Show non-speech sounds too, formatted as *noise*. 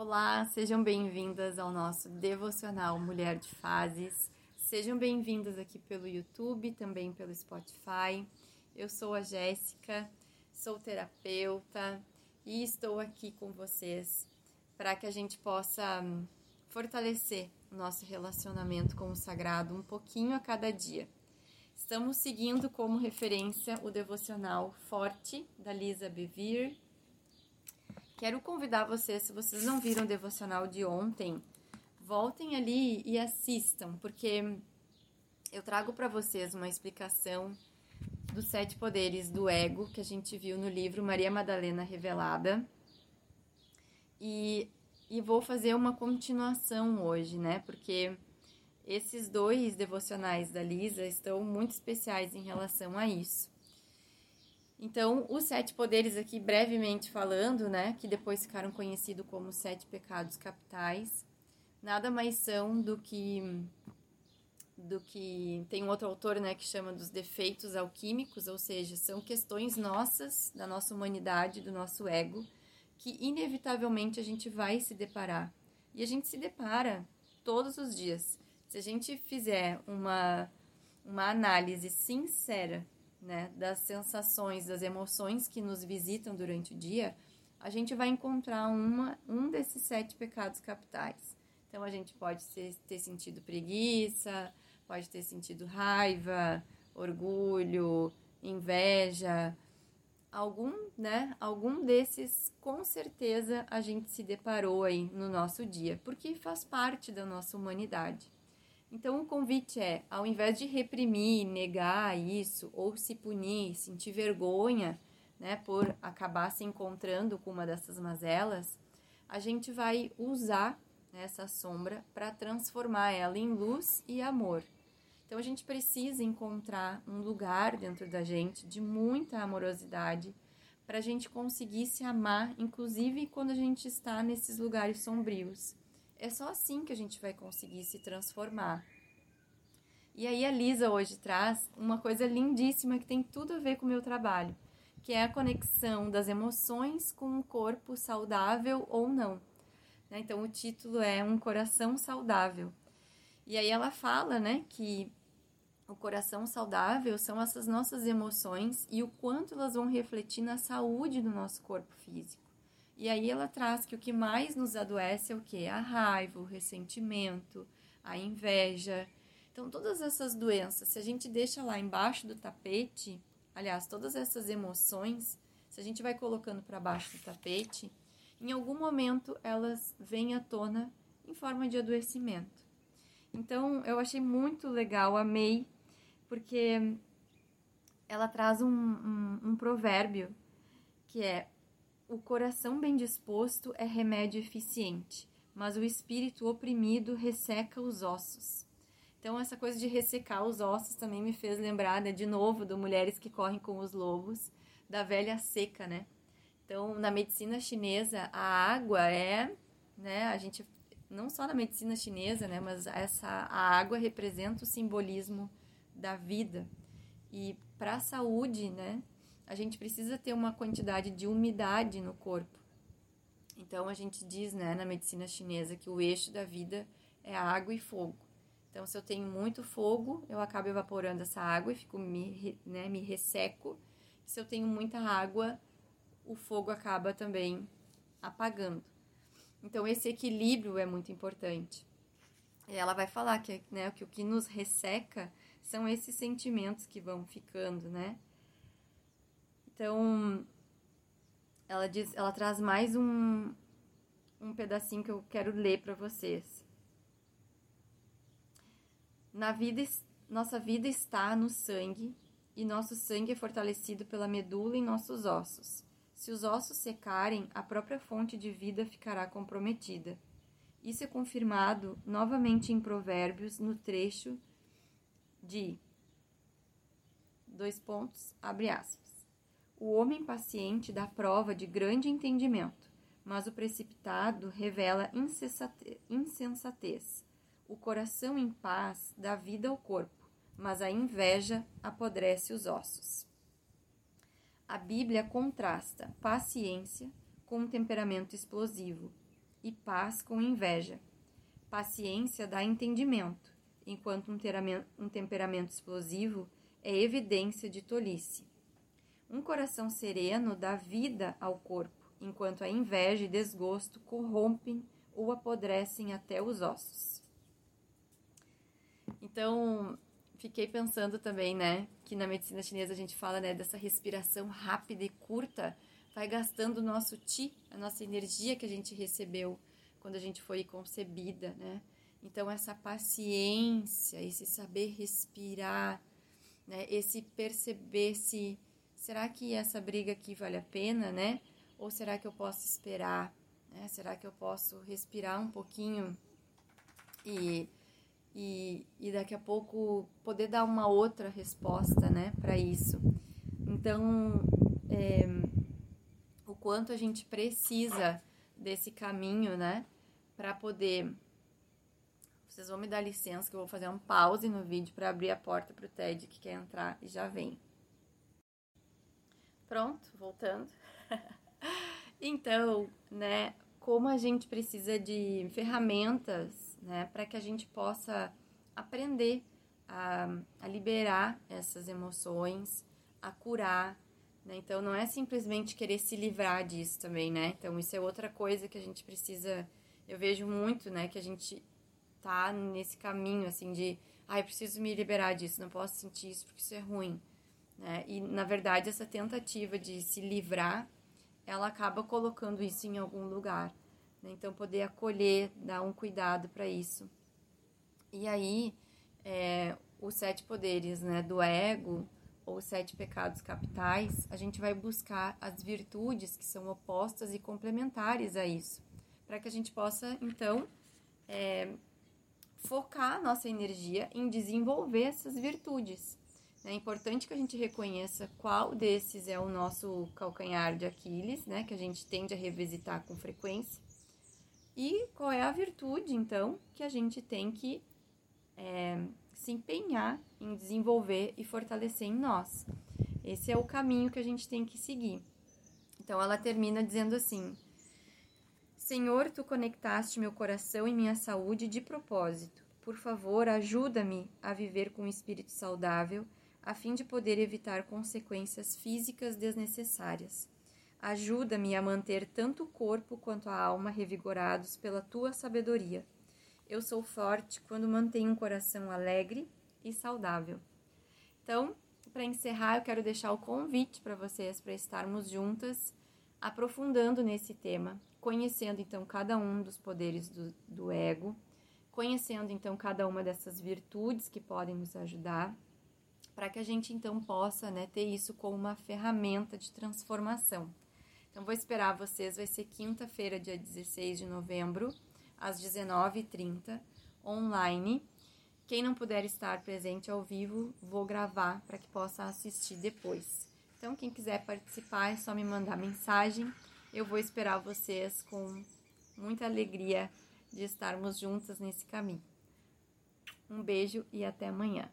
Olá, sejam bem-vindas ao nosso devocional Mulher de Fases. Sejam bem-vindas aqui pelo YouTube, também pelo Spotify. Eu sou a Jéssica, sou terapeuta e estou aqui com vocês para que a gente possa hum, fortalecer o nosso relacionamento com o sagrado um pouquinho a cada dia. Estamos seguindo como referência o devocional Forte da Lisa Bevere Quero convidar vocês, se vocês não viram o devocional de ontem, voltem ali e assistam, porque eu trago para vocês uma explicação dos sete poderes do ego que a gente viu no livro Maria Madalena Revelada. E, e vou fazer uma continuação hoje, né? Porque esses dois devocionais da Lisa estão muito especiais em relação a isso. Então, os sete poderes aqui, brevemente falando, né, que depois ficaram conhecidos como sete pecados capitais, nada mais são do que do que tem um outro autor, né, que chama dos defeitos alquímicos, ou seja, são questões nossas, da nossa humanidade, do nosso ego, que inevitavelmente a gente vai se deparar. E a gente se depara todos os dias. Se a gente fizer uma uma análise sincera né, das sensações, das emoções que nos visitam durante o dia, a gente vai encontrar uma, um desses sete pecados capitais. Então, a gente pode ter, ter sentido preguiça, pode ter sentido raiva, orgulho, inveja, algum, né? Algum desses, com certeza, a gente se deparou aí no nosso dia, porque faz parte da nossa humanidade. Então, o convite é, ao invés de reprimir, negar isso, ou se punir, sentir vergonha, né, por acabar se encontrando com uma dessas mazelas, a gente vai usar essa sombra para transformar ela em luz e amor. Então, a gente precisa encontrar um lugar dentro da gente de muita amorosidade para a gente conseguir se amar, inclusive quando a gente está nesses lugares sombrios. É só assim que a gente vai conseguir se transformar. E aí a Lisa hoje traz uma coisa lindíssima que tem tudo a ver com o meu trabalho, que é a conexão das emoções com um corpo saudável ou não. Né? Então o título é Um Coração Saudável. E aí ela fala né, que o coração saudável são essas nossas emoções e o quanto elas vão refletir na saúde do nosso corpo físico. E aí ela traz que o que mais nos adoece é o que? A raiva, o ressentimento, a inveja. Então, todas essas doenças, se a gente deixa lá embaixo do tapete, aliás, todas essas emoções, se a gente vai colocando para baixo do tapete, em algum momento elas vêm à tona em forma de adoecimento. Então, eu achei muito legal, amei, porque ela traz um, um, um provérbio que é o coração bem disposto é remédio eficiente, mas o espírito oprimido resseca os ossos. Então, essa coisa de ressecar os ossos também me fez lembrar, né, de novo, do Mulheres que Correm com os Lobos, da velha seca, né? Então, na medicina chinesa, a água é, né, a gente, não só na medicina chinesa, né, mas essa, a água representa o simbolismo da vida. E para a saúde, né, a gente precisa ter uma quantidade de umidade no corpo. Então a gente diz, né, na medicina chinesa que o eixo da vida é água e fogo. Então se eu tenho muito fogo, eu acabo evaporando essa água e fico me, né, me resseco. Se eu tenho muita água, o fogo acaba também apagando. Então esse equilíbrio é muito importante. E ela vai falar que, né, que o que nos resseca são esses sentimentos que vão ficando, né? Então, ela diz, ela traz mais um um pedacinho que eu quero ler para vocês. Na vida, nossa vida está no sangue e nosso sangue é fortalecido pela medula em nossos ossos. Se os ossos secarem, a própria fonte de vida ficará comprometida. Isso é confirmado novamente em Provérbios, no trecho de dois pontos, abre aspas. O homem paciente dá prova de grande entendimento, mas o precipitado revela insensatez. O coração em paz dá vida ao corpo, mas a inveja apodrece os ossos. A Bíblia contrasta paciência com um temperamento explosivo. e paz com inveja. Paciência dá entendimento, enquanto um temperamento explosivo é evidência de tolice. Um coração sereno dá vida ao corpo, enquanto a inveja e desgosto corrompem ou apodrecem até os ossos. Então, fiquei pensando também, né, que na medicina chinesa a gente fala, né, dessa respiração rápida e curta, vai gastando o nosso ti, a nossa energia que a gente recebeu quando a gente foi concebida, né? Então essa paciência, esse saber respirar, né, esse perceber se será que essa briga aqui vale a pena, né? Ou será que eu posso esperar? Né? Será que eu posso respirar um pouquinho e e, e daqui a pouco poder dar uma outra resposta, né, para isso. Então, é, o quanto a gente precisa desse caminho, né, para poder. Vocês vão me dar licença que eu vou fazer um pause no vídeo para abrir a porta para o Ted que quer entrar e já vem. Pronto, voltando. *laughs* então, né, como a gente precisa de ferramentas né, para que a gente possa aprender a, a liberar essas emoções, a curar. Né? Então, não é simplesmente querer se livrar disso também, né? Então, isso é outra coisa que a gente precisa. Eu vejo muito, né, que a gente tá nesse caminho, assim, de. Ah, eu preciso me liberar disso, não posso sentir isso porque isso é ruim. Né? E, na verdade, essa tentativa de se livrar, ela acaba colocando isso em algum lugar. Né? Então, poder acolher, dar um cuidado para isso. E aí, é, os sete poderes né, do ego, ou os sete pecados capitais, a gente vai buscar as virtudes que são opostas e complementares a isso, para que a gente possa, então, é, focar nossa energia em desenvolver essas virtudes. É importante que a gente reconheça qual desses é o nosso calcanhar de Aquiles, né, que a gente tende a revisitar com frequência, e qual é a virtude, então, que a gente tem que é, se empenhar em desenvolver e fortalecer em nós. Esse é o caminho que a gente tem que seguir. Então, ela termina dizendo assim: Senhor, tu conectaste meu coração e minha saúde de propósito. Por favor, ajuda-me a viver com um espírito saudável, a fim de poder evitar consequências físicas desnecessárias. Ajuda-me a manter tanto o corpo quanto a alma revigorados pela tua sabedoria. Eu sou forte quando mantenho um coração alegre e saudável. Então, para encerrar, eu quero deixar o convite para vocês para estarmos juntas, aprofundando nesse tema, conhecendo então cada um dos poderes do, do ego, conhecendo então cada uma dessas virtudes que podem nos ajudar, para que a gente então possa né, ter isso como uma ferramenta de transformação. Então, vou esperar vocês. Vai ser quinta-feira, dia 16 de novembro, às 19h30, online. Quem não puder estar presente ao vivo, vou gravar para que possa assistir depois. Então, quem quiser participar, é só me mandar mensagem. Eu vou esperar vocês com muita alegria de estarmos juntas nesse caminho. Um beijo e até amanhã.